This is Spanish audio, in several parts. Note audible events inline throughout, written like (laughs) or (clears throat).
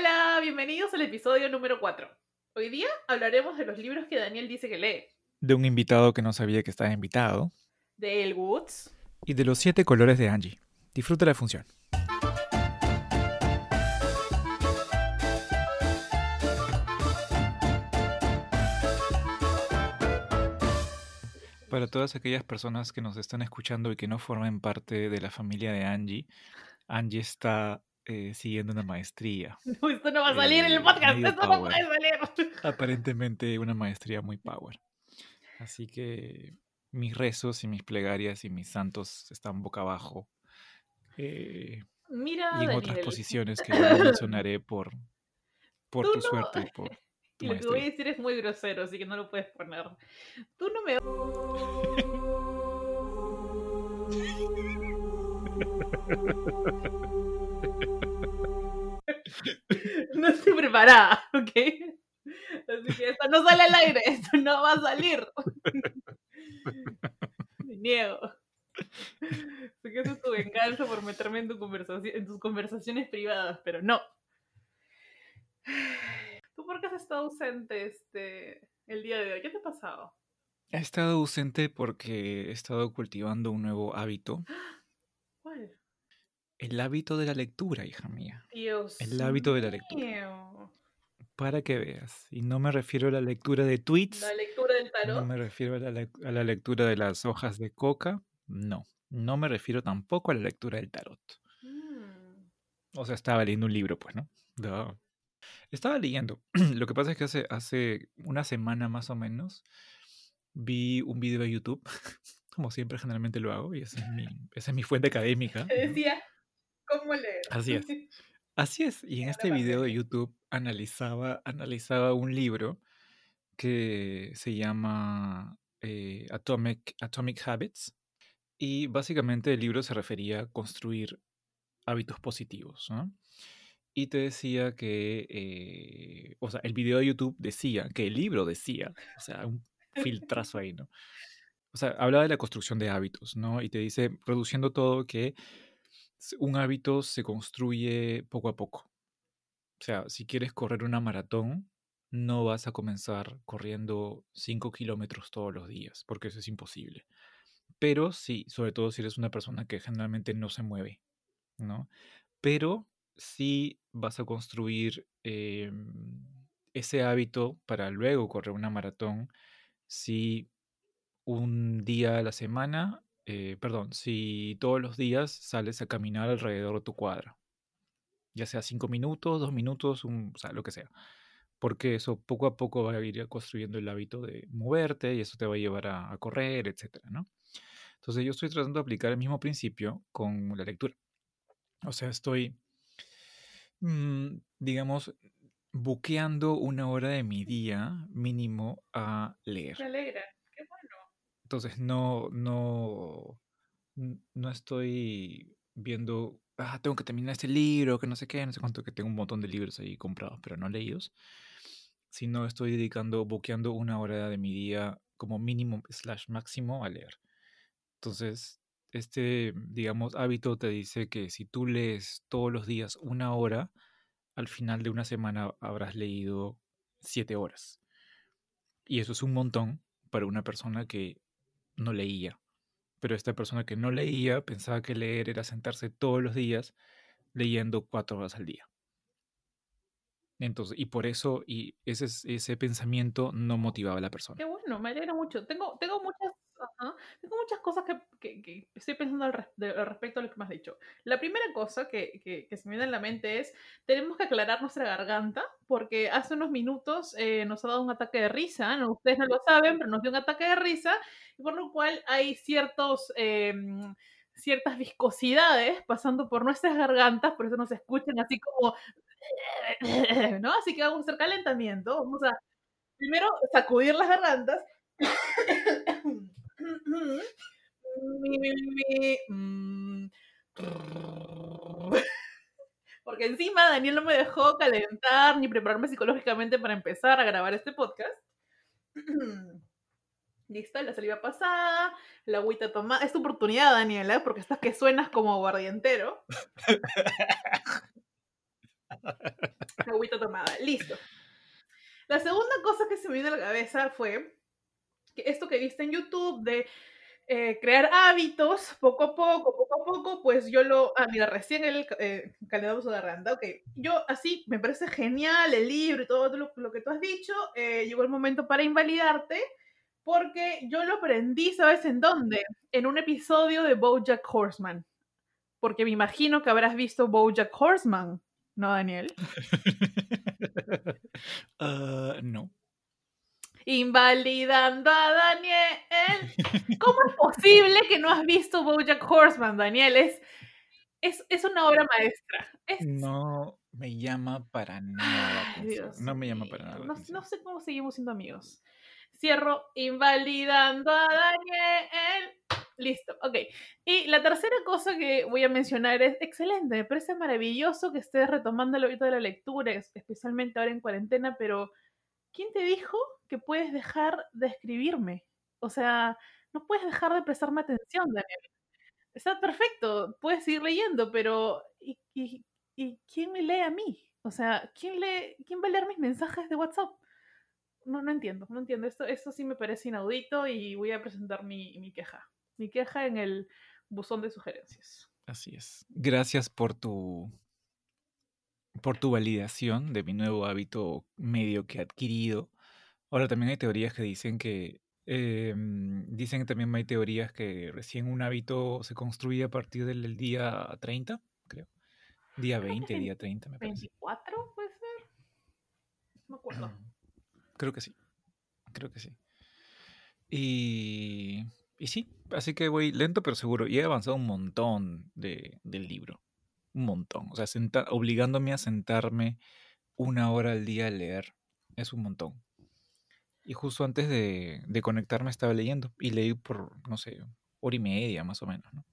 Hola, bienvenidos al episodio número 4. Hoy día hablaremos de los libros que Daniel dice que lee. De un invitado que no sabía que estaba invitado. De El Woods. Y de los siete colores de Angie. Disfruta la función. Para todas aquellas personas que nos están escuchando y que no formen parte de la familia de Angie, Angie está eh, siguiendo una maestría. (laughs) No, esto no va a salir en el Eh, podcast, esto no power. puede salir. Aparentemente una maestría muy power. Así que mis rezos y mis plegarias y mis santos están boca abajo. eh, Mira, y en Daniel, otras posiciones que no (laughs) mencionaré por, por Tú tu no- suerte y por (laughs) tu lo que voy a maestría. decir es muy grosero, así que no lo puedes poner. Tú no me... No estoy preparada, ¿ok? Así que esto no sale al aire, esto no va a salir. Me niego. Sé que eso es tu venganza por meterme en, tu conversaci- en tus conversaciones privadas, pero no. ¿Tú por qué has estado ausente este, el día de hoy? ¿Qué te ha pasado? He estado ausente porque he estado cultivando un nuevo hábito. ¿Cuál? El hábito de la lectura, hija mía. Dios El hábito de la lectura. mío. Para que veas. Y no me refiero a la lectura de tweets. La lectura del No tarot. me refiero a la, a la lectura de las hojas de coca. No. No me refiero tampoco a la lectura del tarot. Mm. O sea, estaba leyendo un libro, pues, ¿no? Estaba leyendo. (clears throat) Lo que pasa es que hace, hace una semana más o menos vi un video de YouTube, (laughs) como siempre generalmente lo hago, y esa es mi, esa es mi fuente académica. (laughs) Te ¿no? decía, ¿cómo leer? Así es. (laughs) Así es, y en este video de. YouTube analizaba, analizaba un libro que se llama eh, Atomic, Atomic Habits, y básicamente el libro se refería a construir hábitos positivos, ¿no? Y te decía que, eh, o sea, el video de YouTube decía, que el libro decía, o sea, un filtrazo ahí, ¿no? O sea, hablaba de la construcción de hábitos, ¿no? Y te dice, reduciendo todo, que un hábito se construye poco a poco. O sea, si quieres correr una maratón, no vas a comenzar corriendo 5 kilómetros todos los días, porque eso es imposible. Pero sí, sobre todo si eres una persona que generalmente no se mueve, ¿no? Pero sí vas a construir em, ese hábito para luego correr una maratón si un día a la semana, eh, perdón, si todos los días sales a caminar alrededor de tu cuadra, ya sea cinco minutos, dos minutos, un, o sea, lo que sea, porque eso poco a poco va a ir construyendo el hábito de moverte y eso te va a llevar a, correr, etcétera, ¿no? Entonces yo estoy tratando de aplicar el mismo principio con la lectura. O sea, estoy, mm, digamos, buqueando una hora de mi día mínimo a leer. Me alegra. Entonces no, no, no estoy viendo, ah, tengo que terminar este libro, que no sé qué, no sé cuánto, que tengo un montón de libros ahí comprados, pero no leídos, sino estoy dedicando, buqueando una hora de mi día como mínimo slash máximo a leer. Entonces, este, digamos, hábito te dice que si tú lees todos los días una hora, al final de una semana habrás leído siete horas. Y eso es un montón para una persona que no leía. Pero esta persona que no leía pensaba que leer era sentarse todos los días leyendo cuatro horas al día. Entonces, y por eso, y ese, es- ese pensamiento no motivaba a la persona. Qué bueno, me alegra mucho. Tengo, tengo muchas, ajá, tengo muchas cosas que, que- estoy pensando al, res- de- respecto a lo que me has dicho. La primera cosa que, que- se me viene a la mente es, tenemos que aclarar nuestra garganta, porque hace unos minutos eh, nos ha dado un ataque de risa, ¿no? ustedes no lo saben, pero nos dio un ataque de risa, por lo cual hay ciertos... em, ciertas viscosidades pasando por nuestras gargantas, por eso nos escuchan así como, ¿no? Así que vamos a hacer calentamiento, vamos a primero sacudir las gargantas. Mm. Porque encima Daniel no me dejó calentar ni prepararme psicológicamente para empezar a grabar este podcast. (clears throat) Listo, la saliva pasada, la agüita tomada. Es tu oportunidad, Daniela, porque estás que suenas como guardientero. (laughs) agüita tomada. Listo. La segunda cosa que se me vino a la cabeza fue esto que viste en YouTube de eh, crear hábitos poco a poco, poco a poco, pues yo lo, ah, mira, recién el eh, calendario de Randa, ok, yo así, me parece genial el libro y todo lo, que tú has dicho, eh, llegó el momento para invalidarte, porque yo lo aprendí, ¿sabes en dónde? En un episodio de Bojack Horseman, porque me imagino que habrás visto Bojack Horseman, ¿no, Daniel? (laughs) Ah, no. Invalidando a Daniel. ¿Cómo es posible que no has visto Bojack Horseman, Daniel? Es, es, es una obra maestra. Es... No me llama para nada. Ay, Dios no me llama para nada. No, sé cómo seguimos siendo amigos. Cierro invalidando a Daniel. Listo, ok. Y la tercera cosa que voy a mencionar es excelente. Me parece maravilloso que estés retomando el hábito de la lectura, es- especialmente ahora en cuarentena, pero ¿quién te dijo que puedes dejar de escribirme? O sea, no puedes dejar de prestarme atención, Daniel. Está perfecto, puedes seguir leyendo, pero ¿y, y- quién me lee a mí? O sea, ¿quién, lee, ¿quién va a leer mis mensajes de WhatsApp? No, no entiendo, no entiendo. Esto, esto sí me parece inaudito y voy a presentar mi, mi queja. Mi queja en el buzón de sugerencias. Así es. Gracias por tu por tu validación de mi nuevo hábito medio que adquirido. Ahora también hay teorías que dicen que em, dicen que también hay teorías que recién un hábito se construye a partir del, día 30, creo. Día Creo que 20, es día 30, me parece. ¿24 puede ser? No me acuerdo. (clears throat) Creo que sí. Creo que sí. Y, y sí, así que voy lento pero seguro. Y he avanzado un montón de, del libro. Un montón. O sea, senta- obligándome a sentarme una hora al día a leer. Es un montón. Y justo antes de, de conectarme estaba leyendo. Y leí por, no sé, hora y media más o menos, ¿no?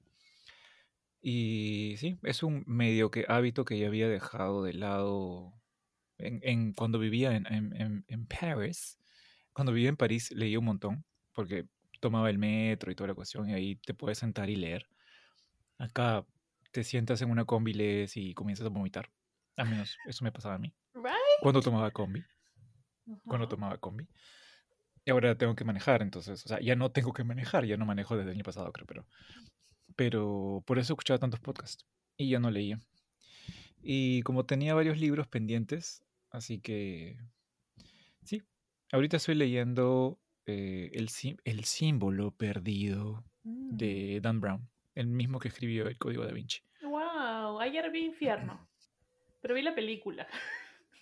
Y sí, es un medio que hábito que ya había dejado de lado en, en- cuando vivía en, en, en, en Paris. Cuando vivía en París leía un montón, porque tomaba el metro y toda la cuestión, y ahí te puedes sentar y leer. Acá te sientas en una combi, lees y comienzas a vomitar. Al menos eso me pasaba a mí. Right? Cuando tomaba combi, cuando Ajá. tomaba combi. Y ahora tengo que manejar, entonces, o sea, ya no tengo que manejar, ya no manejo desde el año pasado, creo, pero, pero por eso escuchaba tantos podcasts y ya no leía. Y como tenía varios libros pendientes, así que sí, ahorita estoy leyendo eh, el, el símbolo perdido Mm. de Dan Brown, el mismo que escribió el Código da Vinci. Wow, ayer vi Infierno, pero vi la película. (laughs)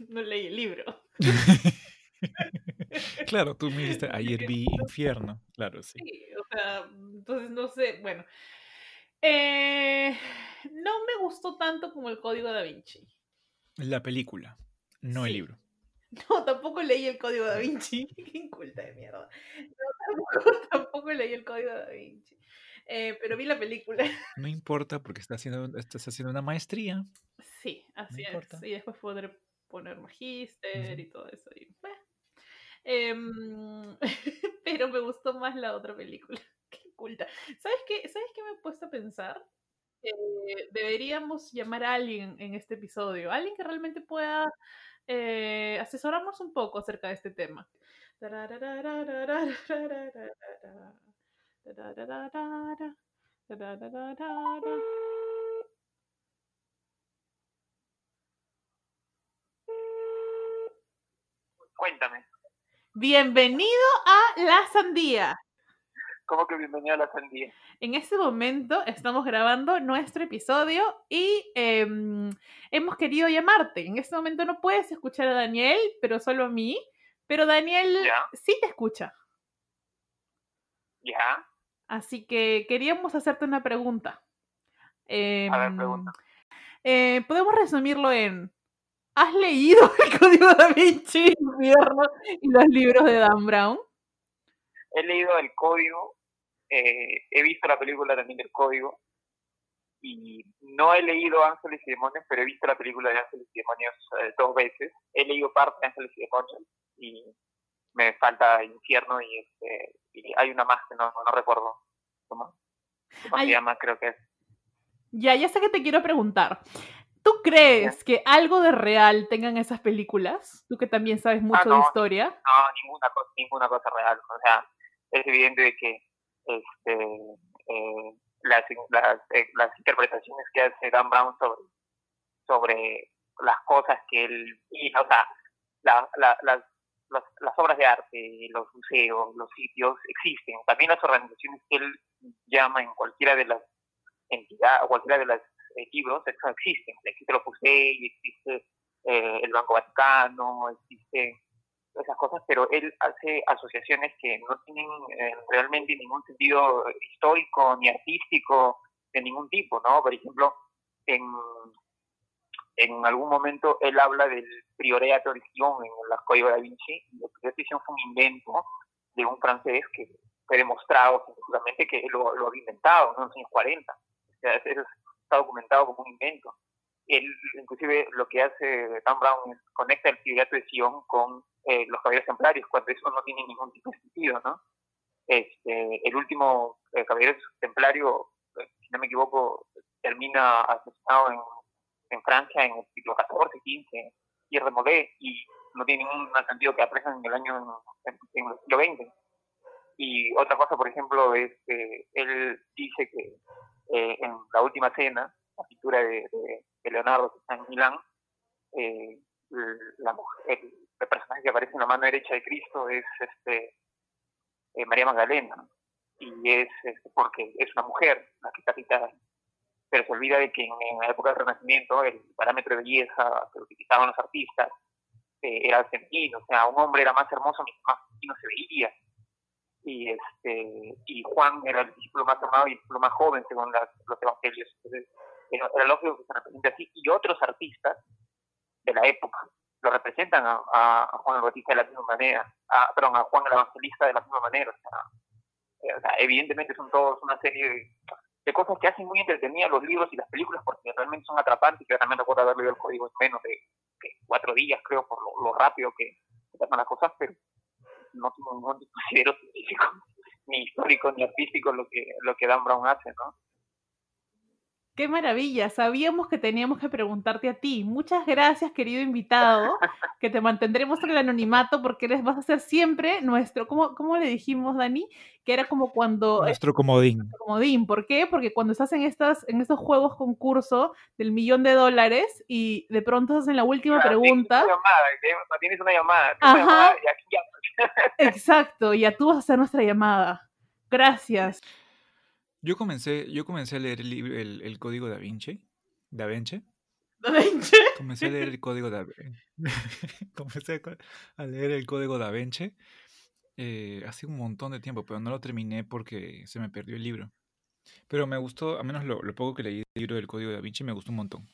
No leí el libro. (laughs) claro, tú me dijiste ayer vi Infierno, claro, sí. Sí, o sea, entonces no sé, bueno. Eh, no me gustó tanto como el Código da Vinci. La película, no el libro. (laughs) No, tampoco leí el Código da Vinci. Qué inculta de mierda. No, tampoco, tampoco leí el Código da Vinci. Eh, pero vi la película. (laughs) No importa porque estás haciendo, estás haciendo una maestría. Sí, así es. importa. Y después podré poner magíster Ujú. y todo eso. y, bueno. Em, (laughs) pero me gustó más la otra película. (laughs) Qué culta. ¿Sabes qué? ¿Sabes qué me he puesto a pensar? Eh, deberíamos llamar a alguien en este episodio. Alguien que realmente pueda eh, asesorarnos un poco acerca de este tema. Cuéntame, Bienvenido a La Sandía. ¿cómo que bienvenido a la sandía? En este momento estamos grabando nuestro episodio y em, hemos querido llamarte. En este momento no puedes escuchar a Daniel, pero solo a mí. Pero Daniel Ya. sí te escucha. ¿Ya? Así que queríamos hacerte una pregunta. ver, Em, pregunta. eh, Podemos resumirlo en: ¿Has leído (laughs) el Código da Vinci, Infierno y los libros de Dan Brown? He leído el código, eh, he visto la película también del código, y no he leído Ángeles y Demonios, pero he visto la película de Ángeles y Demonios eh, dos veces. He leído parte de Ángeles y Demonios, y me falta Infierno, y, este, y hay una más que no, no recuerdo. ¿Cómo? ¿Cómo Ay. se llama? Creo que es. Ya, ya sé que te quiero preguntar. ¿Tú crees que algo de real tengan esas películas? Tú que también sabes mucho de no. historia. No, ninguna cosa, ninguna cosa real. O sea, es evidente de que este, eh, las, las, eh, las interpretaciones que hace Dan Brown sobre, sobre las cosas que él, y, o sea, la, la, las, las, las obras de arte, los museos, los sitios existen. También las organizaciones que él llama en cualquiera de las entidades, cualquiera de los eh, libros, eso existen. Existe los y existe eh, el Banco Vaticano, existen esas cosas, pero él hace asociaciones que no tienen eh, realmente ningún sentido histórico ni artístico de ningún tipo, ¿no? Por ejemplo, en, en algún momento él habla del prioreato de Sion en la Código da Vinci, y el prioreato de fue un invento de un francés que fue demostrado científicamente que lo, lo había inventado ¿no? en los años 40. O sea, eso está documentado como un invento. Él, inclusive, lo que hace Dan Brown es conecta el prioreato de Sion con eh, los caballeros templarios, cuando eso no tiene ningún tipo de sentido, ¿no? Este, el último eh, caballero templario, eh, si no me equivoco, termina asesinado en, en Francia en el siglo XIV, XV, y Remolé, y no tiene ningún sentido que aparezcan en el año, en, el siglo XX. Y otra cosa, por ejemplo, es que él dice que eh, en la última cena, la pintura de, de, de Leonardo que está en Milán, eh, la mujer, el, el, personaje que aparece en la mano derecha de Cristo es este eh, María Magdalena y es, es, porque es una mujer la que está pintada pero se olvida de que en, la época del Renacimiento el parámetro de belleza que utilizaban los artistas eh, era el femenino, o sea, un hombre era más hermoso más femenino se veía. Y este y Juan era el discípulo más amado y el discípulo más joven según las, los evangelios. Entonces era, era lógico que se represente así. Y otros artistas de la época lo representan a, a, Juan el Bautista de la misma manera, a, perdón, a Juan el Evangelista de la misma manera. O sea, eh, o sea, evidentemente son todos una serie de, de, cosas que hacen muy entretenidas los libros y las películas porque realmente son atrapantes. Yo también recuerdo haber leído el código en menos de, cuatro días, creo, por lo, rápido que, que pasan las cosas, pero no tengo ningún (laughs) considero científico, ni histórico, ni artístico lo que, lo que Dan Brown hace, ¿no? Qué maravilla, sabíamos que teníamos que preguntarte a ti. Muchas gracias, querido invitado, (laughs) que te mantendremos en el anonimato porque eres, vas a ser siempre nuestro, ¿cómo, cómo le dijimos, Dani? Que era como cuando... Nuestro comodín. Nuestro comodín, ¿por qué? Porque cuando estás en, estas, en estos juegos concurso del millón de dólares y de pronto hacen la última claro, pregunta... Tienes una llamada, tienes una llamada, tienes Ajá. Una llamada y aquí ya... (laughs) Exacto, ya tú vas a hacer nuestra llamada. Gracias. Yo comencé, yo comencé a leer el, libro, el, el código da Vinci. Da Vinci. ¿Da Vinci? Comencé a leer el código da (laughs) Comencé a leer el código da Vinci eh, hace un montón de tiempo, pero no lo terminé porque se me perdió el libro. Pero me gustó, a menos lo, lo poco que leí del libro del código da Vinci, me gustó un montón.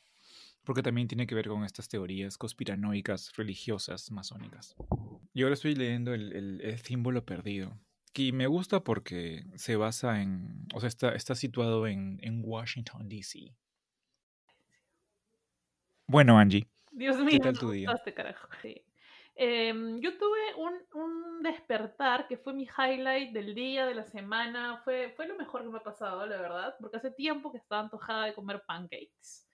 Porque también tiene que ver con estas teorías conspiranoicas, religiosas, masónicas. Y ahora estoy leyendo el, el, el símbolo perdido, y me gusta porque se basa en, o sea, está, está situado en, en Washington, D.C. Bueno, Angie. Dios mío, ¿qué tal tu día? Este carajo. Sí. Eh, yo tuve un, un, despertar que fue mi highlight del día, de la semana. Fue, fue lo mejor que me ha pasado, la verdad, porque hace tiempo que estaba antojada de comer pancakes.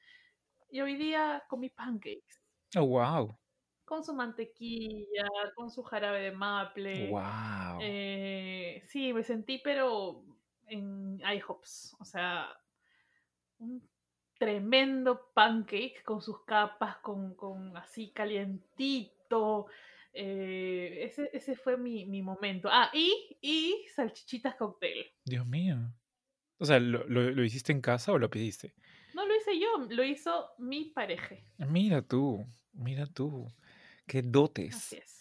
Y hoy día comí pancakes. Oh, wow con su mantequilla, con su jarabe de maple. Wow. Eh, sí, me sentí, pero en IHOPS. O sea, un tremendo pancake con sus capas, con, con así calientito. Eh, ese, ese fue mi, mi, momento. Ah, y, y salchichitas cóctel. Dios mío. O sea, ¿lo, lo, ¿lo hiciste en casa o lo pediste? No lo hice yo, lo hizo mi pareja. Mira tú, mira tú. Qué dotes. Así es.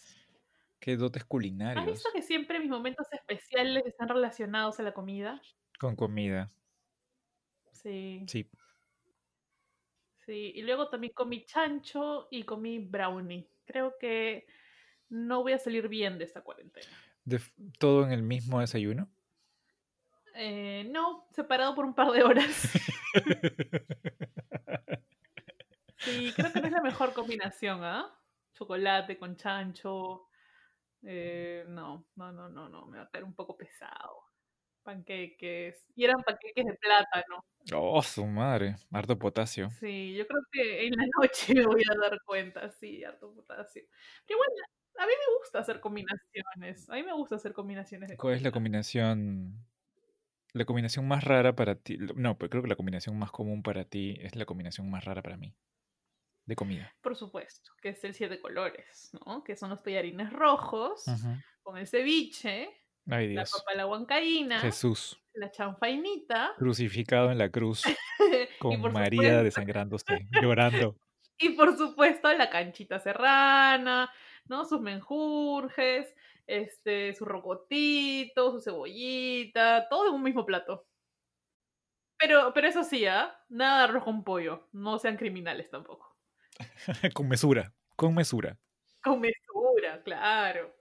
Qué dotes culinarios. ¿Has visto que siempre mis momentos especiales están relacionados a la comida? Con comida. Sí. Sí. Sí, y luego también comí chancho y comí brownie. Creo que no voy a salir bien de esta cuarentena. ¿De ¿Todo en el mismo desayuno? Eh, no, separado por un par de horas. (laughs) sí, creo que no es la mejor combinación, ¿ah? ¿eh? Chocolate con chancho. Eh, no, no, no, no, no, me va a caer un poco pesado. panqueques. Y eran panqueques de plátano. Oh, su madre, harto potasio. Sí, yo creo que en la noche me voy a dar cuenta, sí, harto potasio. Pero igual, a mí me gusta hacer combinaciones. A mí me gusta hacer combinaciones de ¿Cuál es la combinación? La combinación más rara para ti. No, pero creo que la combinación más común para ti es la combinación más rara para mí. De comida. Por supuesto, que es el siete colores, ¿no? Que son los tallarines rojos con el ceviche, Ay, la papa la huancaína, Jesús, la chanfainita crucificado en la cruz, (laughs) con María supuesto, desangrándose, llorando. (laughs) y por supuesto la canchita serrana, ¿no? Sus menjurjes, este, su rocotito, su cebollita, todo en un mismo plato. Pero, pero eso sí, ¿ah? Nada de arroz con pollo. No sean criminales tampoco. (laughs) con mesura, con mesura. Con mesura, claro.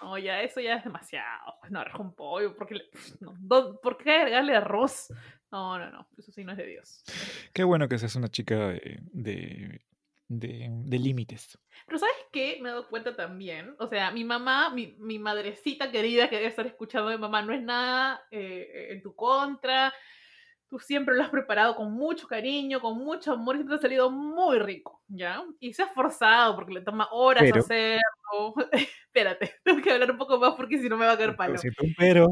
No, ya eso ya es demasiado. Pues no, arroz con pollo. ¿Por qué, le- no, ¿dó- ¿por qué agregarle arroz? No, no, no. Eso sí no es de Dios. no es de Dios. Qué bueno que seas una chica de, de, de, de límites. Pero ¿sabes qué? Me he dado cuenta también. O sea, mi mamá, mi, mi madrecita querida que debe estar escuchando de mamá, no es nada eh, en tu contra. Tú siempre lo has preparado con mucho cariño, con mucho amor y siempre te ha salido muy rico, ¿ya? Y se ha esforzado porque le toma horas Pero- hacerlo. (laughs) espérate, tengo que hablar un poco más porque si no me va a caer palo. Siento un pero,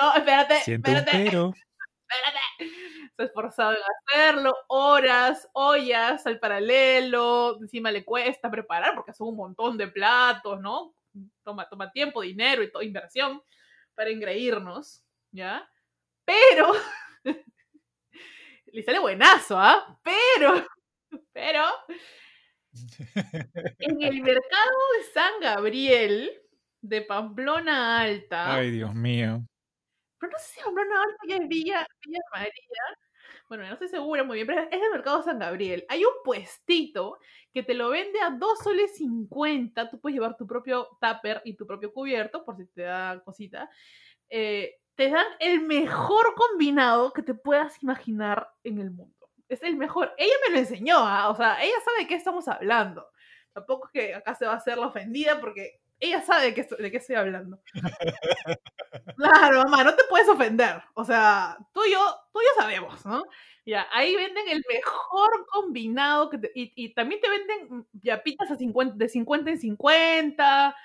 No, espérate, siento un espérate, pero. espérate. Se ha esforzado en hacerlo, horas, ollas al paralelo, encima le cuesta preparar porque son un montón de platos, ¿no? Toma, toma tiempo, dinero y toda inversión para engreírnos, ¿ya? Pero, (laughs) le sale buenazo, ¿ah? Pero, (laughs) pero, en el (laughs) mercado de San Gabriel, de Pamplona Alta, Ay, Dios mío. pero no sé si Pamplona Alta ya es Villa, Villa María. Bueno, no estoy segura muy bien, pero es el mercado San Gabriel. Hay un puestito que te lo vende a 2 soles 50. Tú puedes llevar tu propio tupper y tu propio cubierto, por si te da cosita. Eh, te dan el mejor combinado que te puedas imaginar en el mundo. Es el mejor. Ella me lo enseñó, ¿ah? o sea, ella sabe de qué estamos hablando. Tampoco es que acá se va a hacer la ofendida porque ella sabe de qué, estoy- de qué estoy hablando. (laughs) Claro, mamá, no te puedes ofender. O sea, tú y yo, tú y yo sabemos, ¿no? Ya, ahí venden el mejor combinado que te- y, y también te venden mm, yapitas a 50, de 50 en 50.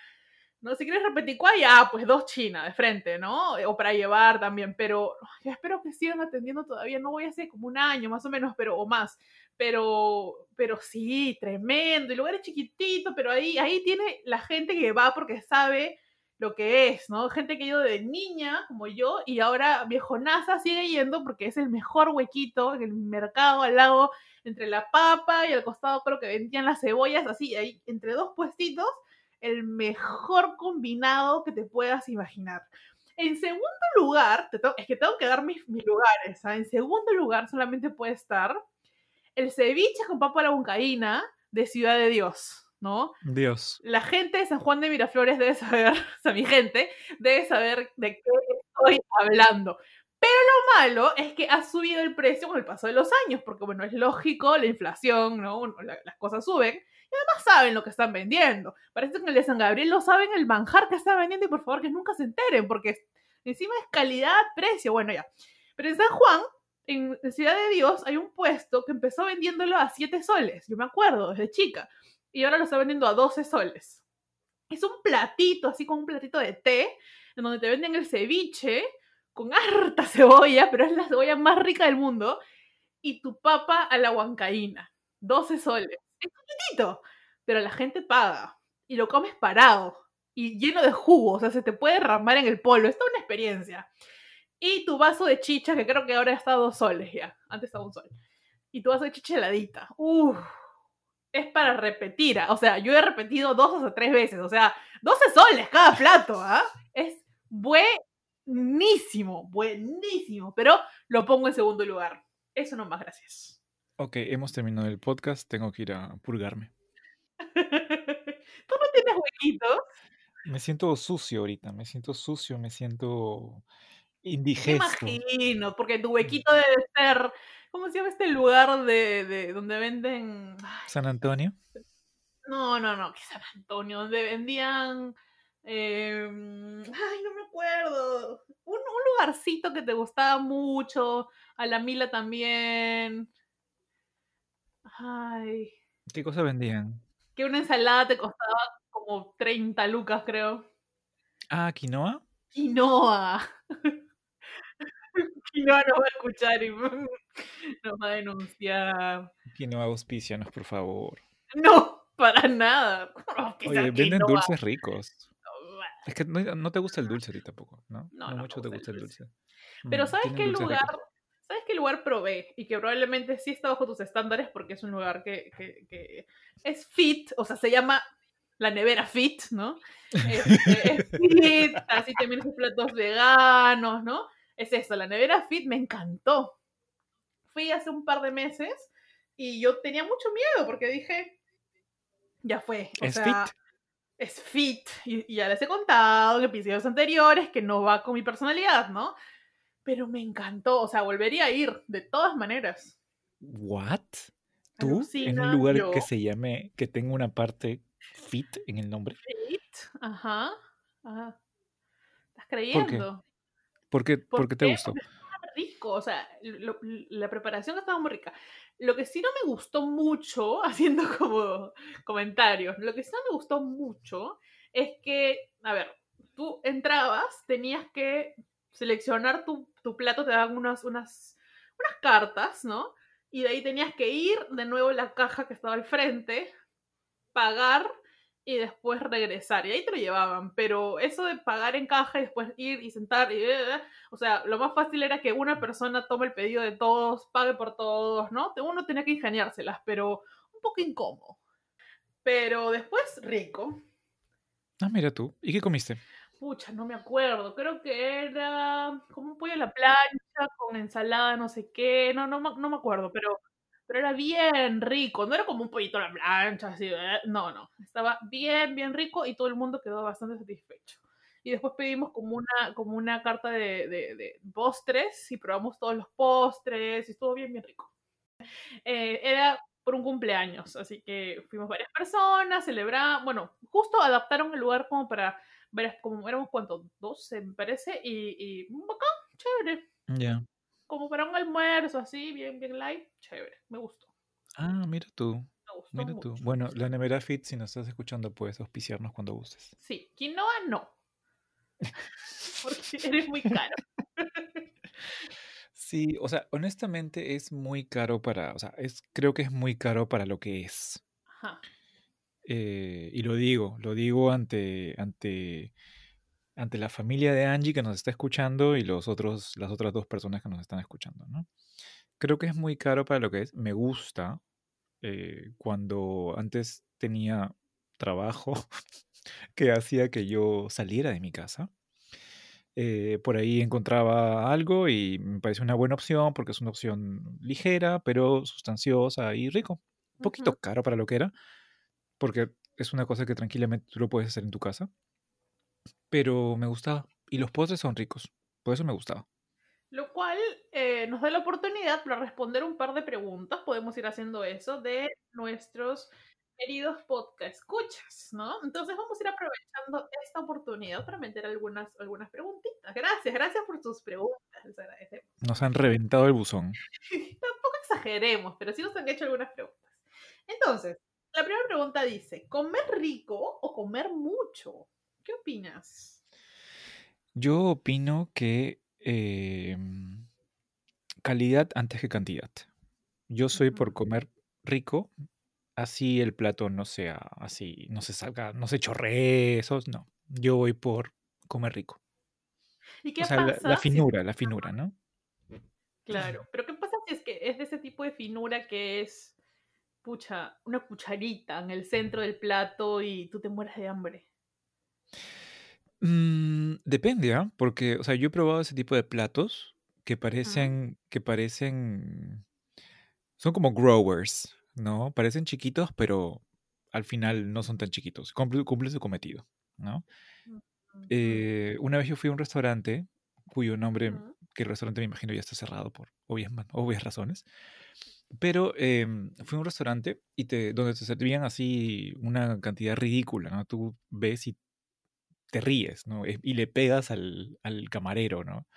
¿No? Si quieres repetir cuál, ya, pues dos chinas de frente, ¿no? O para llevar también, pero ya espero que sigan atendiendo todavía, no voy a hacer como un año más o menos, pero o más. Pero, pero sí, tremendo. El lugar es chiquitito, pero ahí, ahí tiene la gente que va porque sabe lo que es, ¿no? Gente que ido de niña, como yo, y ahora viejonaza sigue yendo porque es el mejor huequito en el mercado al lado, entre la papa y al costado creo que vendían las cebollas, así, ahí, entre dos puestitos, el mejor combinado que te puedas imaginar. En segundo lugar, te es que tengo que dar mis, mis lugares, ¿ah? En segundo lugar solamente puede estar el ceviche con papa a la huancaína de Ciudad de Dios, ¿no? Dios. la gente de San Juan de Miraflores debe saber, (laughs) o sea, mi gente debe saber de qué estoy hablando. Pero lo malo es que ha subido el precio con el paso de los años, porque bueno, es lógico, la inflación, ¿no? La- las cosas suben y además saben lo que están vendiendo. Parece que en el de San Gabriel lo saben el manjar que están vendiendo y por favor que nunca se enteren, porque encima es calidad, precio, bueno ya. Pero en San Juan, en Ciudad de Dios, hay un puesto que empezó vendiéndolo a 7 soles, yo me acuerdo, desde chica y ahora lo está vendiendo a 12 soles. Es un platito, así como un platito de té, en donde te venden el ceviche con harta cebolla, pero es la cebolla más rica del mundo, y tu papa a la huancaína. 12 soles. Es chiquitito, pero la gente paga y lo comes parado y lleno de jugo, o sea, se te puede derramar en el polvo. Es toda una experiencia. Y tu vaso de chicha, que creo que ahora está a 2 soles ya, antes estaba un sol. Y tu vaso de chicha heladita. Uff es para repetir. ah, O sea, yo he repetido dos o tres veces. O sea, 12 soles cada plato, ¿ah? Es buenísimo, buenísimo. Pero lo pongo en segundo lugar. Eso no más, gracias. Ok, hemos terminado el podcast. Tengo que ir a purgarme. ¿Tú no tienes huequitos? Me siento sucio ahorita. Me siento sucio. Me siento Me indigesto. imagino, porque tu huequito debe ser. ¿Cómo se llama este lugar de, de donde venden? Ay, San Antonio. no, no, no, que San Antonio, donde vendían Em, ay, no me acuerdo. Un, un lugarcito que te gustaba mucho. A la Mila también. Ay. ¿Qué cosa vendían? Que una ensalada te costaba como 30 lucas, creo. Ah, quinoa. Quinoa. (laughs) Quinoa nos va a escuchar y (laughs) nos va a denunciar. Quinoa, auspicianos, por favor. No, para nada. Oye, venden dulces ricos. Es que no, te gusta el dulce a ti tampoco, ¿no? No, no mucho te gusta el dulce. Pero Mm, ¿sabes qué lugar? ¿Sabes qué lugar probé? Y que probablemente sí está bajo tus estándares porque es un lugar que, que- que es fit, o sea, se llama la nevera fit, ¿no? Este, (laughs) es fit, así también sus platos veganos, ¿no? Es eso, la nevera fit me encantó. Fui hace un par de meses y yo tenía mucho miedo porque dije, ya fue. O ¿Es sea, fit? es fit. Y, y ya les he contado en episodios anteriores que no va con mi personalidad, ¿no? Pero me encantó, o sea, volvería a ir de todas maneras. ¿What? ¿Tú? ¿En Alucina, un lugar yo. que se llame, que tenga una parte fit en el nombre? Fit, ajá. ajá. ¿Estás creyendo? ¿Por qué, ¿Por por qué te qué? gustó? Rico, o sea, lo- la preparación estaba muy rica. Lo que sí no me gustó mucho, (laughs) haciendo como comentarios, lo que sí no me gustó mucho es que, a ver, tú entrabas, tenías que seleccionar tu, tu plato, te daban unas, unas, unas cartas, ¿no? Y de ahí tenías que ir de nuevo a la caja que estaba al frente, pagar y después regresar. Y ahí te lo llevaban. Pero eso de pagar en caja y después ir y sentar o sea, lo más fácil era que una persona tome el pedido de todos, pague por todos, ¿no? Uno tenía que ingeniárselas, pero un poco incómodo. Pero después, rico. Ah, mira tú. ¿Y qué comiste? No me acuerdo. Creo que era como un pollo a la plancha con ensalada, no sé qué. No, no, no me acuerdo, pero, pero era bien rico. No era como un pollito a la plancha, así. eh, No, no. Estaba bien, bien rico y todo el mundo quedó bastante satisfecho. Y después pedimos como una, como una carta de postres y probamos todos los postres y estuvo bien, bien rico. Eh, era por un cumpleaños, así que fuimos varias personas, celebramos, bueno, justo adaptaron el lugar como para varias, como éramos cuántos, 12 me parece, y, y bacán, chévere, Ya. como para un almuerzo así, bien, bien light, chévere, me gustó, Ah, mira tú. Mira tú. Bueno, la nevera fit, si nos estás escuchando, puedes auspiciarnos cuando gustes. Sí, quinoa no, (laughs) porque eres muy caro. Sí, o sea, honestamente es muy caro para, o sea, es, creo que es muy caro para lo que es. Ajá, Eh, y lo digo, lo digo ante, ante, ante la familia de Angie que nos está escuchando y los otros, las otras dos personas que nos están escuchando, ¿no? Creo que es muy caro para lo que es. Me gusta eh, cuando antes tenía trabajo (laughs) que hacía que yo saliera de mi casa. eh, por ahí encontraba algo y me parece una buena opción porque es una opción ligera, pero sustanciosa y rico. Un poquito ujú. caro para lo que era, porque es una cosa que tranquilamente tú lo puedes hacer en tu casa. Pero me gustaba. Y los postres son ricos. Por eso me gustaba. Lo cual eh, nos da la oportunidad para responder un par de preguntas, podemos ir haciendo eso, de nuestros queridos podcast escuchas, ¿no? Entonces vamos a ir aprovechando esta oportunidad para meter algunas, algunas preguntitas. Gracias, gracias por tus preguntas, les agradecemos. Nos han reventado el buzón. (laughs) Tampoco exageremos, pero sí nos han hecho algunas preguntas. Entonces, la primera pregunta dice, ¿comer rico o comer mucho? ¿Qué opinas? Yo opino que eh, calidad antes que cantidad. Yo soy por comer rico, así el plato no sea así, no se salga, no se chorree, eso no. Yo voy por comer rico. ¿Y qué O sea, la, pasa la si finura, la finura, ¿no? Claro, pero ¿qué pasa si es que es de ese tipo de finura que es, pucha, una cucharita en el centro del plato y tú te mueres de hambre? Mm, depende, ¿ah? Porque, o sea, yo he probado ese tipo de platos que parecen, que parecen, son como growers, ¿no? Parecen chiquitos, pero al final no son tan chiquitos. Cumple, cumple su cometido, ¿no? Eh, una vez yo fui a un restaurante cuyo nombre, que el restaurante me imagino ya está cerrado por obvias, (laughs) obvias razones, pero em, fui a un restaurante y te, donde te servían así una cantidad ridícula, ¿no? Tú ves y te ríes, ¿no? Y le pegas al, al camarero, ¿no?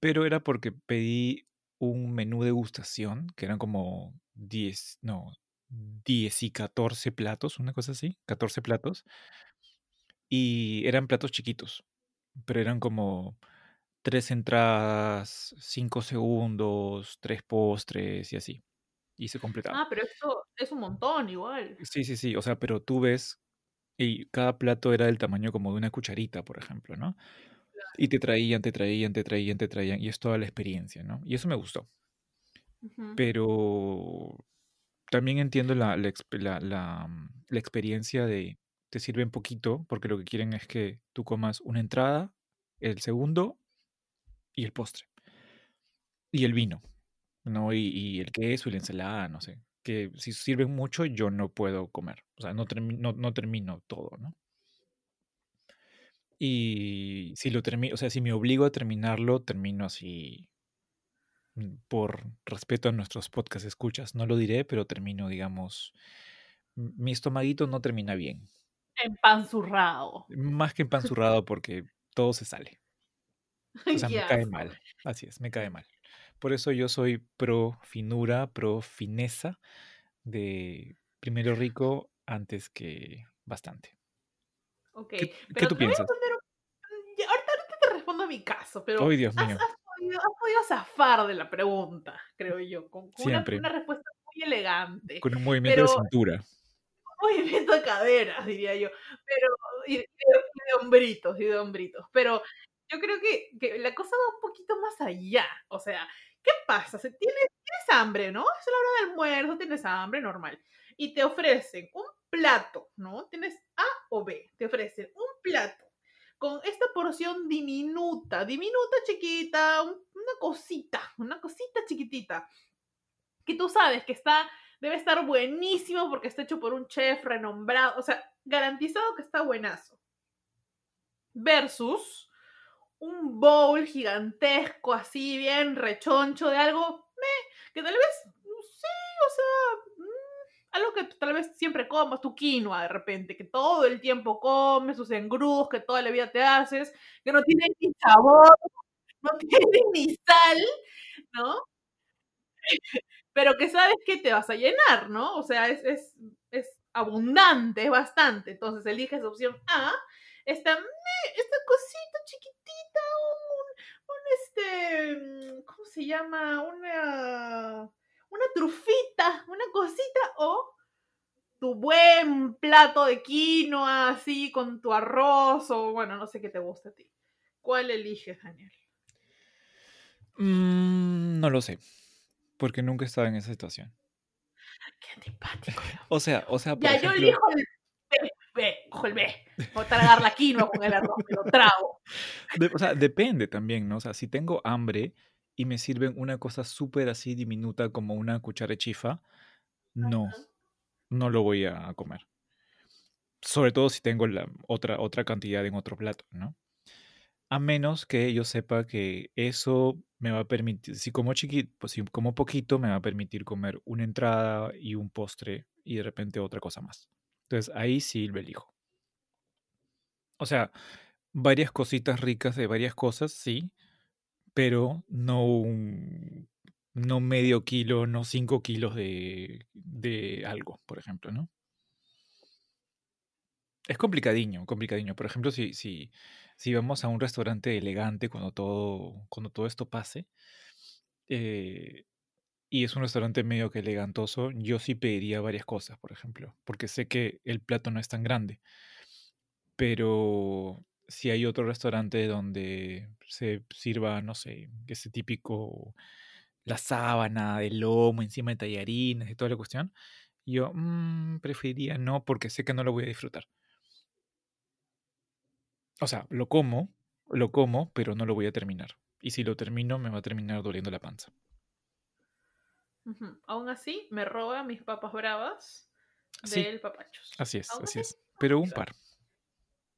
Pero era porque pedí un menú de degustación, que eran como 10, no, 10 y 14 platos, una cosa así, 14 platos. Y eran platos chiquitos, pero eran como tres entradas, cinco segundos, tres postres y así. Y se completaba. Ah, pero esto es un montón igual. Sí, sí, sí. O sea, pero tú ves, y cada plato era del tamaño como de una cucharita, por ejemplo, ¿no? Y te traían, te traían, te traían, te traían. Y es toda la experiencia, ¿no? Y eso me gustó. Pero también entiendo la, la, exp- la- la, mm, la experiencia de te sirven poquito, porque lo que quieren es que tú comas una entrada, el segundo y el postre. Y el vino, ¿no? Y, y el queso y la ensalada, no sé. Que si sirven mucho, yo no puedo comer. O sea, no, termi- no, no termino todo, ¿no? Y si lo termino, o sea, si me obligo a terminarlo, termino así mm, por respeto a nuestros podcast escuchas. No lo diré, pero termino, digamos, mi estomaguito no termina bien. Empanzurrado. Más que empanzurrado porque todo se sale. (laughs) O sea, me Qué cae mal. Así es, me cae mal. Por eso yo soy pro finura, pro fineza de primero rico antes que bastante. Ok, ¿Qué, qué pero tú te voy a piensas? poner un- ahorita, ahorita te respondo a mi caso, pero Ay, Dios has, mío, has podido, has podido zafar de la pregunta, creo yo, con, con una, siempre. una respuesta muy elegante, Con un movimiento de pero cintura. (laughs) movimiento de caderas, diría yo, pero y de, y de hombritos, y de hombritos, pero yo creo que, que la cosa va un poquito más allá, o sea, ¿qué pasa? Tienes, tienes hambre, ¿no? Es la hora del almuerzo, tienes hambre, normal, y te ofrecen un plato, ¿no? Tienes A o B, te ofrecen un plato con esta porción diminuta, diminuta, chiquita, un- una cosita, una cosita chiquitita, que tú sabes que está, debe estar buenísimo porque está hecho por un chef renombrado, o sea, garantizado que está buenazo. Versus un bowl gigantesco, así bien rechoncho de algo, que tal vez, sé, o sea, mm, algo que tal vez siempre comas, tu quinoa de repente, que todo el tiempo comes, sus engrudos que toda la vida te haces, que no tienen ni sabor, (laughs) no tienen ni sal, ¿no? (laughs) pero que sabes que te vas a llenar, ¿no? O sea, es, es, es abundante, es bastante. Entonces eliges opción A, esta, esta cosita chiquitita, un, un este, mm, ¿cómo se llama? Una, una trufita, una cosita, o tu buen plato de quinoa, así, con tu arroz, o bueno, no sé qué te gusta a ti. ¿Cuál eliges, Daniel? Mm, no lo sé, porque nunca he estado en esa situación. Qué antipático. O sea, o sea, por Ya, yo elijo el El B. Voy a tragar la quinoa con el arroz, me lo trago. de- o sea, depende también, ¿no? O sea, si tengo hambre y me sirven una cosa súper así diminuta como una cuchara chifa, no, no lo voy a comer. Sobre todo si tengo la otra, otra cantidad en otro plato, ¿no? A menos que yo sepa que eso me va a permitir, si como chiquito, pues si como poquito, me va a permitir comer una entrada y un postre y de repente otra cosa más. Entonces ahí sí lo elijo. O sea, varias cositas ricas de varias cosas, sí, pero no un- no medio kilo, no cinco kilos de, de algo, por ejemplo, ¿no? Es complicadiño, complicadiño. Por ejemplo, si, si, si vamos a un restaurante elegante cuando todo, cuando todo esto pase, eh, y es un restaurante medio que elegantoso, yo sí pediría varias cosas, por ejemplo, porque sé que el plato no es tan grande. Pero si hay otro restaurante donde se sirva, no sé, ese típico, la sábana, el lomo encima de tallarines y toda la cuestión, yo mm, preferiría no porque sé que no lo voy a disfrutar. O sea, lo como, lo como, pero no lo voy a terminar. Y si lo termino, me va a terminar doliendo la panza. Aún así, me roba mis papas bravas Sí, del papachos. así es, así así, es. Pero un par,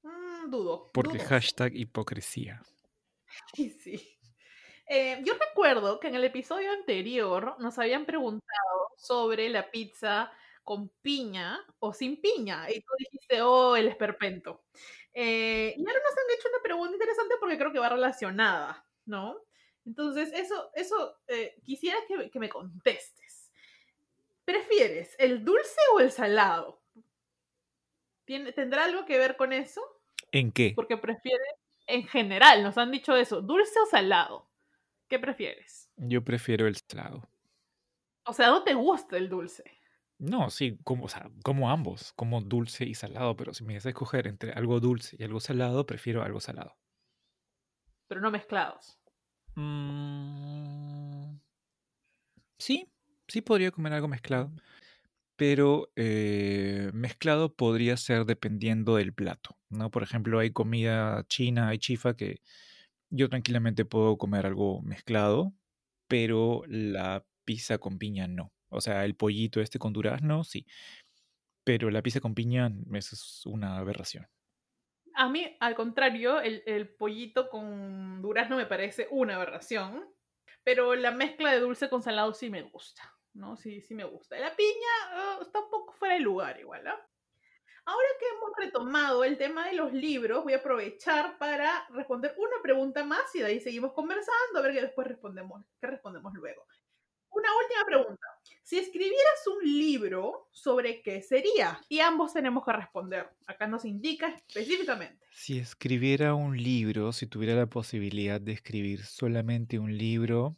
Mm, dudo. porque hashtag hipocresía. (laughs) Sí, sí. Eh, yo recuerdo que en el episodio anterior nos habían preguntado sobre la pizza con piña o sin piña. Y tú dijiste, oh, el esperpento. Eh, y ahora nos han hecho una pregunta interesante porque creo que va relacionada, ¿no? Entonces, eso, eso eh, quisiera que, que me contestes. ¿Prefieres el dulce o el salado? ¿Tiene, ¿Tendrá algo que ver con eso? ¿En qué? Porque prefieres, en general, nos han dicho eso, dulce o salado. ¿Qué prefieres? Yo prefiero el salado. O sea, ¿no te gusta el dulce? No, sí, como, o sea, como ambos, como dulce y salado, pero si me das a escoger entre algo dulce y algo salado, prefiero algo salado. Pero no mezclados. Mm, sí, sí podría comer algo mezclado, pero eh, mezclado podría ser dependiendo del plato, ¿no? Por ejemplo, hay comida china, hay chifa que yo tranquilamente puedo comer algo mezclado, pero la pizza con piña no. O sea, el pollito este con durazno, sí. Pero la pizza con piña es una aberración. A mí, al contrario, el, pollito con durazno me parece una aberración. Pero la mezcla de dulce con salado sí me gusta, ¿no? Sí, sí me gusta. La piña uh, está un poco fuera de lugar igual, ¿ah? Ahora que hemos retomado el tema de los libros, voy a aprovechar para responder una pregunta más y de ahí seguimos conversando, a ver qué después respondemos, qué respondemos luego. Una última pregunta. Si escribieras un libro, ¿sobre qué sería? Y ambos tenemos que responder. Acá nos indica específicamente. Si escribiera un libro, si tuviera la posibilidad de escribir solamente un libro,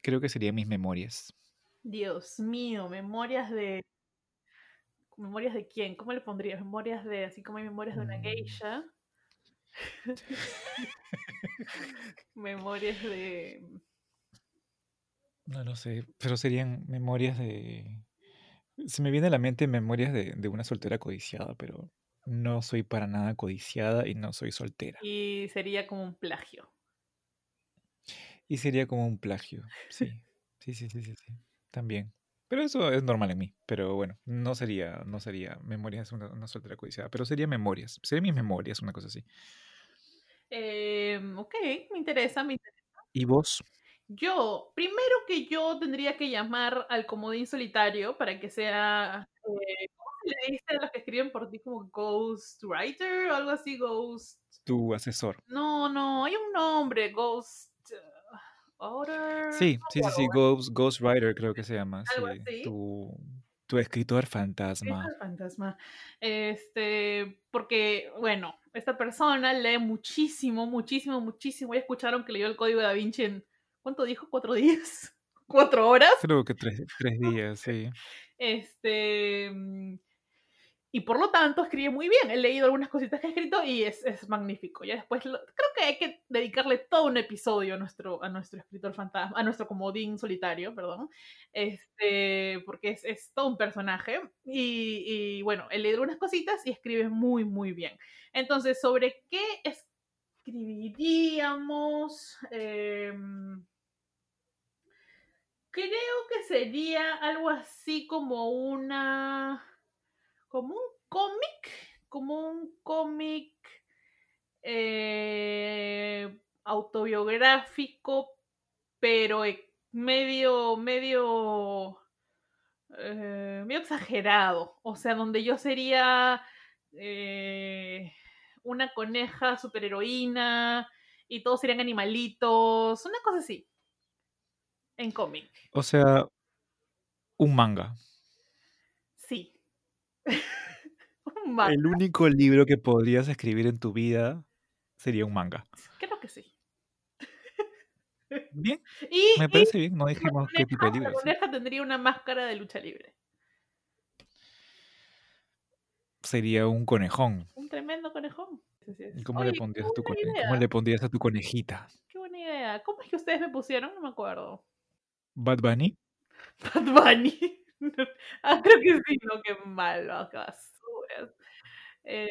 creo que serían mis memorias. Dios mío, memorias de... ¿Memorias de quién? ¿Cómo le pondrías? ¿Memorias de, así como hay memorias de una Mm. geisha? (laughs) (laughs) memorias de... No lo sé, pero serían memorias de... Se me viene a la mente memorias de, de una soltera codiciada, pero no soy para nada codiciada y no soy soltera. Y sería como un plagio. Y sería como un plagio, (laughs) sí. Sí, sí, sí, sí, sí. También. Pero eso es normal en mí. Pero bueno, no sería, no sería memorias de una, una soltera codiciada, pero sería memorias. Serían mis memorias, una cosa así. Eh, ok, me interesa, me interesa. ¿Y vos? Yo, primero que yo tendría que llamar al comodín solitario para que sea, eh, ¿cómo se le dice a los que escriben por ti como ghostwriter o algo así? Ghost. Tu asesor. No, no, hay un nombre, ghost. uh, author. Sí, sí, sí, sí, acuerdo, Ghost, Ghostwriter creo que se llama, Algo sí. así. Tu, tu escritor Es fantasma. fantasma. Este, porque, bueno, esta persona lee muchísimo, muchísimo, muchísimo. Ya escucharon que leyó el código de Da Vinci en, ¿cuánto dijo? ¿Cuatro días? (laughs) ¿Cuatro horas? Creo que tres, tres días, sí. Este, mm, y por lo tanto escribe muy bien. He leído algunas cositas que ha escrito y es, es magnífico. Ya después lo- creo que hay que dedicarle todo un episodio a nuestro, a nuestro escritor fantasma, a nuestro comodín solitario, perdón. Este, porque es, es todo un personaje. Y, y, bueno, he leído algunas cositas y escribe muy, muy bien. Entonces, ¿sobre qué escribiríamos? Em, creo que sería algo así como una como un cómic como un cómic eh, autobiográfico pero e- medio medio eh, medio exagerado. O sea donde yo sería eh, una coneja superheroína y todos serían animalitos una cosa así en cómic O sea, un manga. Sí. (laughs) Un manga, El único libro que podrías escribir en tu vida sería un manga. creo que sí. (laughs) Bien, Y, me y parece bien. No la dijimos qué tipo de la libro. sí. coneja tendría una máscara de lucha libre. Sería un conejón. Un tremendo conejón. Así es. ¿Y ¿Cómo Oye, le pondrías a tu buena cone- idea, ¿Cómo le pondrías a tu conejita? Qué buena idea. ¿Cómo es que ustedes me pusieron? No me acuerdo. Bad Bunny. Bad Bunny. (laughs) ah, creo que sí, no, qué malo, qué basuras. Eh,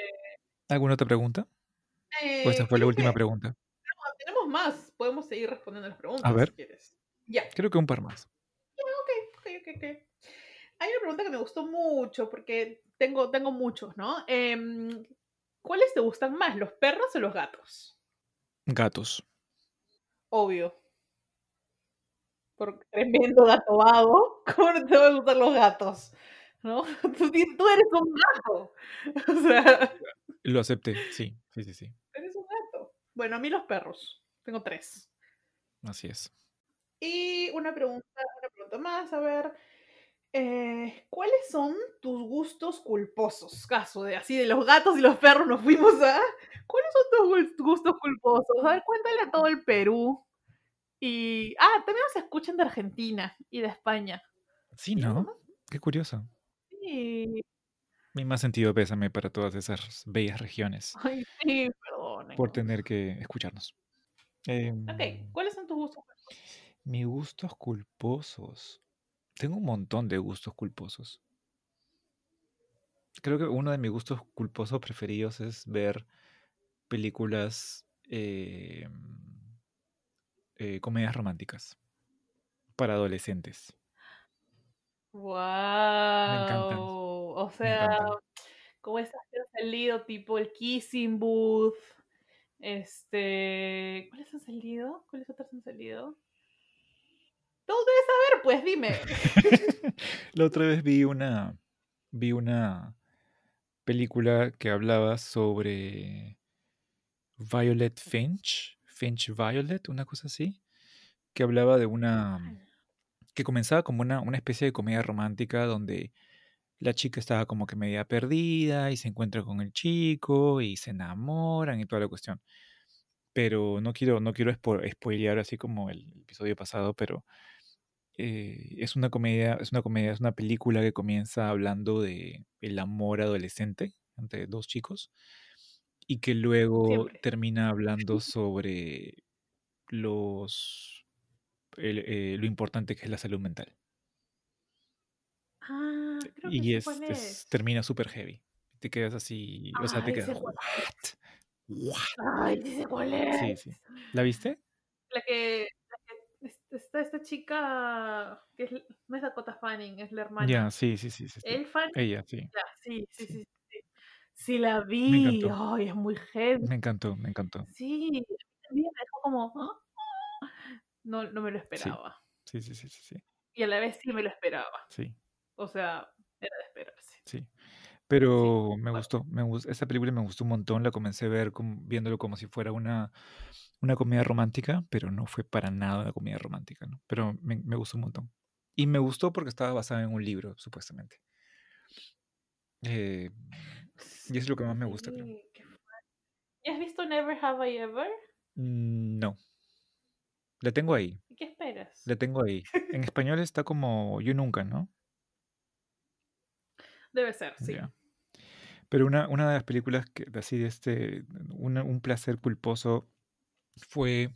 ¿Alguna otra pregunta? ¿O esta eh, fue la última que pregunta? no, tenemos más. Podemos seguir respondiendo las preguntas A ver. si quieres. Ya. Creo que un par más. Ok, ok, ok. Hay una pregunta que me gustó mucho porque tengo, tengo muchos, ¿no? Em, ¿Cuáles te gustan más, los perros o los gatos? Gatos. Obvio. Por tremendo gato vago. (laughs) ¿Cómo no te van a gustar los gatos? ¿No? (laughs) Tú, eres un gato. (laughs) O sea, Lo acepté, sí, sí, sí, sí. eres un gato. Bueno, a mí los perros. Tengo tres. Así es. Y una pregunta, una pregunta más, a ver. eh, ¿Cuáles son tus gustos culposos? Caso de así de los gatos y los perros nos fuimos a. ¿Cuáles son tus gust- gustos culposos? A ver, cuéntale a todo el Perú. Y. Ah, también nos escuchan de Argentina y de España. Sí, ¿Y algo ¿no? Qué curioso. Sí. Mi más sentido pésame para todas esas bellas regiones Ay, sí, perdonen. por tener que escucharnos. Em, Ok, ¿cuáles son tus gustos mis gustos culposos. Tengo un montón de gustos culposos. Creo que uno de mis gustos culposos preferidos es ver películas eh, eh, comedias románticas para adolescentes. Wow. encantan, O Me sea, encantan. como esas que han salido, tipo el Kissing Booth. Este. ¿Cuáles han salido? ¿Cuáles otras han salido? Tú debes saber, pues dime. (laughs) La otra vez vi una vi una película que hablaba sobre Violet Finch, Finch Violet, una cosa así, que hablaba de una que comenzaba como una, una especie de comedia romántica donde la chica estaba como que media perdida y se encuentra con el chico y se enamoran y toda la cuestión. Pero no quiero, no quiero spo- spoilear así como el episodio pasado, pero eh, es una comedia, es una comedia, es una película que comienza hablando de el amor adolescente entre dos chicos y que luego Siempre. termina hablando (laughs) sobre los el- eh, lo importante que es la salud mental. Ah, creo que Y sé es, cuál es- es. termina súper heavy. Te quedas así, o sea, te Ay, quedas, ¿what? ¿What? Ay, sí sé cuál es. Sí, sí. ¿La viste? La que, la que es- está esta chica que es, no es Dakota Fanning, es la hermana. Ya, sí, sí, sí, sí, sí. El Fanning, Ella, sí. ya, sí, sí, Sí. sí, sí. La Me vi. encantó. Ay, es muy heavy. Me encantó, me encantó. Sí, a mí también me dejó como. ¿ah? No, no me lo esperaba. sí, sí, sí, sí, sí. Y a la vez sí me lo esperaba. sí. O sea, era de esperarse. Sí. Pero me bueno. gustó, me gus- esa película me gustó un montón, la comencé a ver como- viéndolo como si fuera una, una comedia romántica, pero no fue para nada una comedia romántica, ¿no? Pero me, me gustó un montón. Y me gustó porque estaba basada en un libro, supuestamente. Eh, y es lo que más me gusta, creo. ¿Y has visto Never Have I Ever? Mm, No, la tengo ahí, ¿Y qué esperas? la tengo ahí. En español está como Yo Nunca, ¿no? Debe ser, sí. Pero una, una de las películas que así de este, una- un placer culposo fue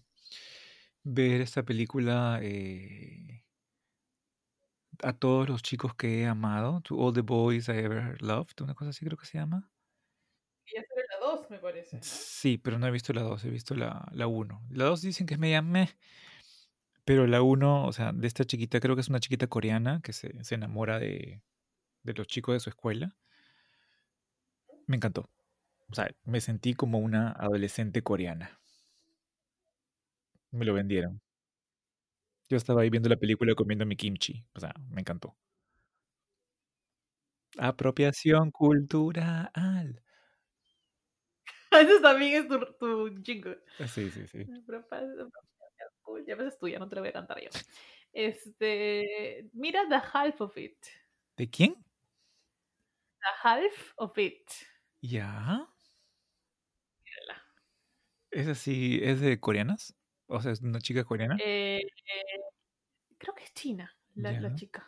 ver esta película eh, a todos los chicos que he amado, To All the Boys I Ever Loved, una cosa así creo que se llama. Y esa era la 2, me parece, ¿no? Sí, pero no he visto la 2, he visto la, la 1. La 2 dicen que es media meh, pero la 1, o sea, de esta chiquita, creo que es una chiquita coreana que se, se enamora de, de los chicos de su escuela. Me encantó. O sea, me sentí como una adolescente coreana. Me lo vendieron. Yo estaba ahí viendo la película comiendo mi kimchi. O sea, me encantó. Apropiación cultural. (laughs) Ese también es tu, tu jingle. Sí, sí, sí. Cool, Ya ves es tuya, no te lo voy a cantar yo. Este, mira The Half of It. ¿De quién? The Half of It. Ya. Mírala. ¿Es así? ¿Es de coreanas? O sea, es una chica coreana. Eh, eh, creo que es China, la, la Ya. chica.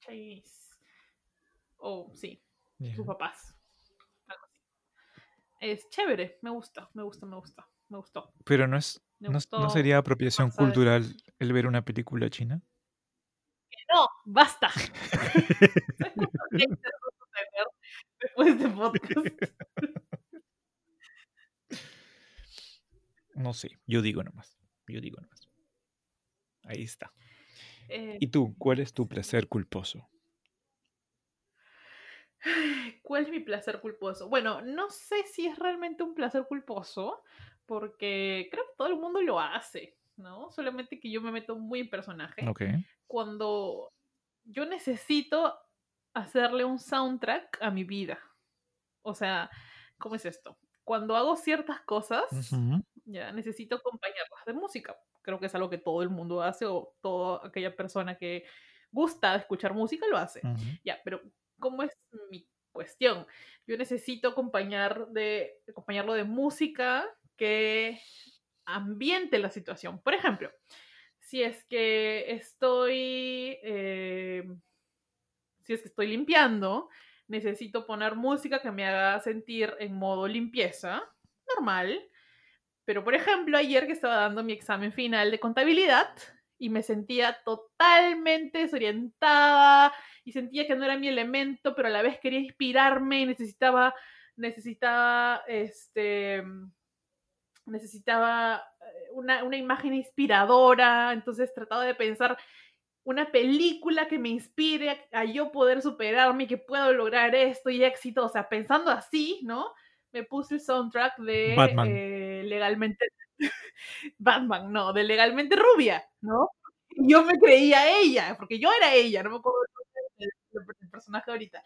Chinese. Oh, sí, sus papás. Algo así. Es chévere, me gusta, me gusta, me gusta, me gustó. Pero no es, Me no, gustó no sería apropiación cultural el ver una película china. No, basta. (laughs) ¿Sabes cuántos haters vas a tener después de podcast? (laughs) No sé, yo digo nomás. Yo digo nomás. Ahí está. Eh, ¿Y tú? ¿Cuál es tu placer culposo? (sighs) ¿Cuál es mi placer culposo? Bueno, no sé si es realmente un placer culposo, porque creo que todo el mundo lo hace. ¿no? Solamente que yo me meto muy en personaje. Ok. Cuando yo necesito hacerle un soundtrack a mi vida. O sea, ¿cómo es esto? Cuando hago ciertas cosas. Ya necesito acompañarlas de música. Creo que es algo que todo el mundo hace o toda aquella persona que gusta escuchar música lo hace. Ya, pero ¿cómo es mi cuestión? Yo necesito acompañar de, acompañarlo de música que ambiente la situación. Por ejemplo, si es que estoy, eh, si es que estoy limpiando, necesito poner música que me haga sentir en modo limpieza, normal. Pero, por ejemplo, ayer que estaba dando mi examen final de contabilidad y me sentía totalmente desorientada y sentía que no era mi elemento, pero a la vez quería inspirarme y necesitaba, necesitaba, este, necesitaba eh, una, una imagen inspiradora, entonces trataba de pensar una película que me inspire a, a yo poder superarme y que puedo lograr esto y éxito, o sea, pensando así, ¿no? Me puse el soundtrack de Batman. eh, Legalmente (laughs) Batman, no, de Legalmente Rubia, ¿no? Y Yo me creía ella, porque yo era ella, no me acuerdo el personaje ahorita.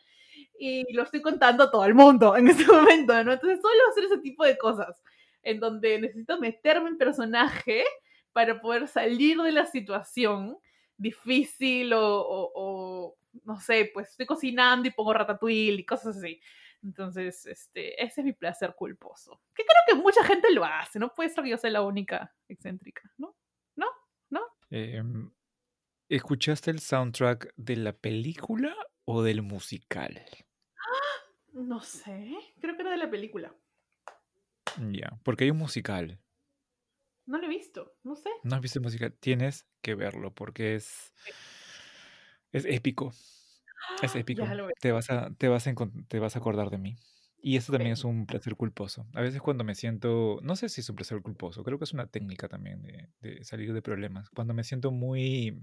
Y lo estoy contando a todo el mundo en este (laughs) momento, ¿no? Entonces suelo hacer ese tipo de cosas, en donde necesito meterme en personaje para poder salir de la situación difícil o, o- o, no sé, pues estoy cocinando y pongo ratatouille y cosas así. Entonces, este, ese es mi placer culposo. Que creo que mucha gente lo hace, no puede ser que yo sea la única excéntrica, ¿no? Em, ¿Escuchaste el soundtrack de la película o del musical? No sé, creo que era de la película. Ya, porque hay un musical. No lo he visto, no sé. ¿No has visto el musical? Tienes que verlo porque es, es épico. Es épico. Lo. Te vas a, te vas a, te vas a acordar de mí. Y eso también es un placer culposo. A veces cuando me siento, no sé si es un placer culposo, creo que es una técnica también de, de salir de problemas. Cuando me siento muy...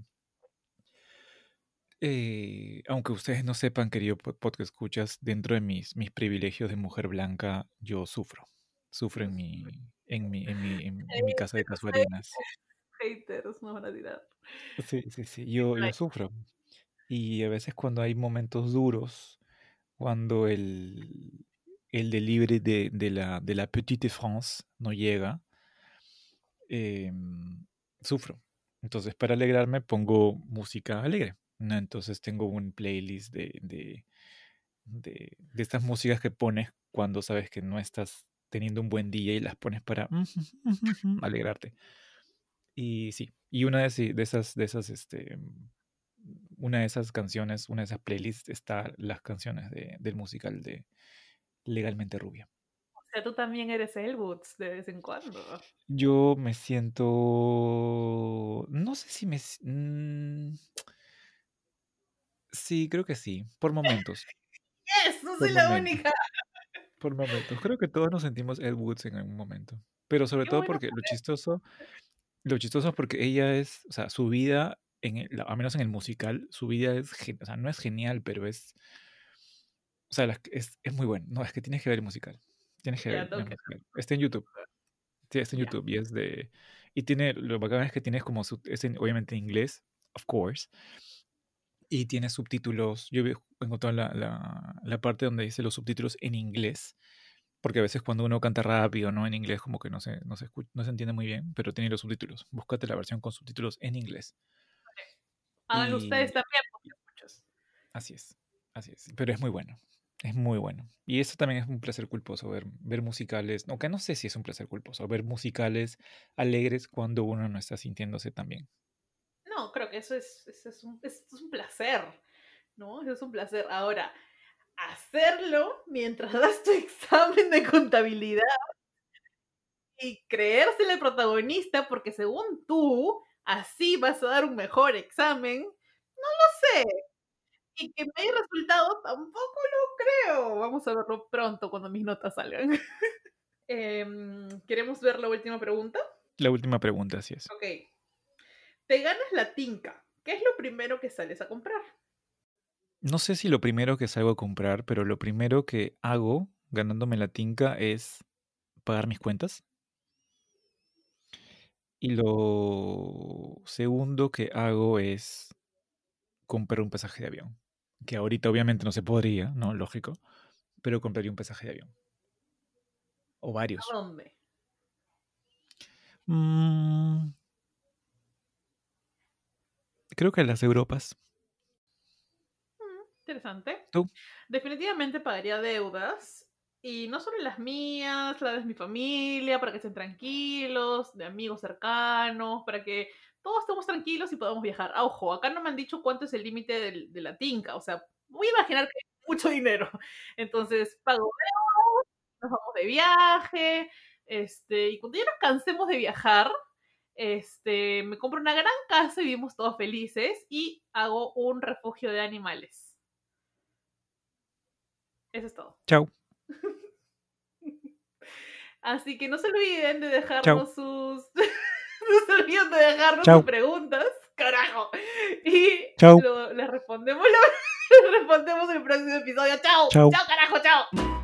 eh, aunque ustedes no sepan, querido po- podcast escuchas, dentro de mis, mis privilegios de mujer blanca, yo sufro. Sufro en mi, en mi, en mi, en, en mi casa de casuarinas. Haters, no van a tirar. Sí, sí, sí, yo, yo sufro. Y a veces cuando hay momentos duros, cuando el, el delivery de, de la, de la Petite France no llega, em, sufro. Entonces, para alegrarme, pongo música alegre. Entonces, tengo un playlist de, de, de, estas músicas que pones cuando sabes que no estás teniendo un buen día y las pones para alegrarte. Y sí, y una de, esas, de esas, este, una de esas canciones, una de esas playlists está las canciones de, del musical de Legalmente Rubia. O sea, tú también eres Elwoods de vez en cuando. Yo me siento, no sé si me, mm, sí, creo que sí, por momentos, (laughs) ¡Yes! No por soy la momentos, única. por momentos. Creo que todos nos sentimos Ed Woods en algún momento, pero sobre Qué todo bueno porque lo chistoso, lo chistoso es porque ella es, o sea, su vida, en el, al menos en el musical, su vida es, o sea, no es genial, pero es, o sea, es, es muy bueno. No, es que tienes que ver el musical. Tienes que Ya, ver el musical. Está en YouTube. Sí, está en Ya. YouTube y es de... Y tiene, lo bacán es que tienes como, sub- es en- obviamente en inglés, of course, y tiene subtítulos. Yo he encontrado la, la, la parte donde dice los subtítulos en inglés, porque a veces cuando uno canta rápido, ¿no? En inglés como que no se, no se, escu- no se entiende muy bien, pero tiene los subtítulos. Búscate la versión con subtítulos en inglés. Háganlo ustedes también, porque escuchas. así es, así es. Pero es muy bueno, es muy bueno. Y eso también es un placer culposo, ver, ver musicales, aunque no sé si es un placer culposo, ver musicales alegres cuando uno no está sintiéndose tan bien. No, creo que eso es, eso es, un, eso es un placer, ¿no? Eso es un placer. Ahora, hacerlo mientras (laughs) das tu examen de contabilidad y creerse el protagonista, porque según tú, así vas a dar un mejor examen, no lo sé. Y que me haya resultado, tampoco lo creo. Vamos a verlo pronto cuando mis notas salgan. (laughs) Em, ¿Queremos ver la última pregunta? La última pregunta, así es. Ok. Te ganas la tinca. ¿Qué es lo primero que sales a comprar? No sé si lo primero que salgo a comprar, pero lo primero que hago ganándome la tinca es pagar mis cuentas. Y lo segundo que hago es comprar un pasaje de avión. Que ahorita obviamente no se podría, ¿no? Lógico. Pero compraría un pasaje de avión. O varios. ¿A dónde? Mm, creo que las Europas. Mm, interesante. ¿Tú? Definitivamente pagaría deudas. Y no solo las mías, las de mi familia, para que estén tranquilos, de amigos cercanos, para que todos estemos tranquilos y podamos viajar. Ah, ojo, acá no me han dicho cuánto es el límite de, de la tinca. O sea, voy a imaginar que es mucho dinero. (laughs) Entonces, pago nos vamos de viaje, este, y cuando ya nos cansemos de viajar, este, me compro una gran casa y vivimos todos felices y hago un refugio de animales. Eso es todo. Chao. (laughs) Así que no se olviden de dejarnos sus. (laughs) no se olviden de dejarnos sus preguntas. Carajo. Y les respondemos, (laughs) les respondemos en el próximo episodio. Chao. Chao, carajo, chao.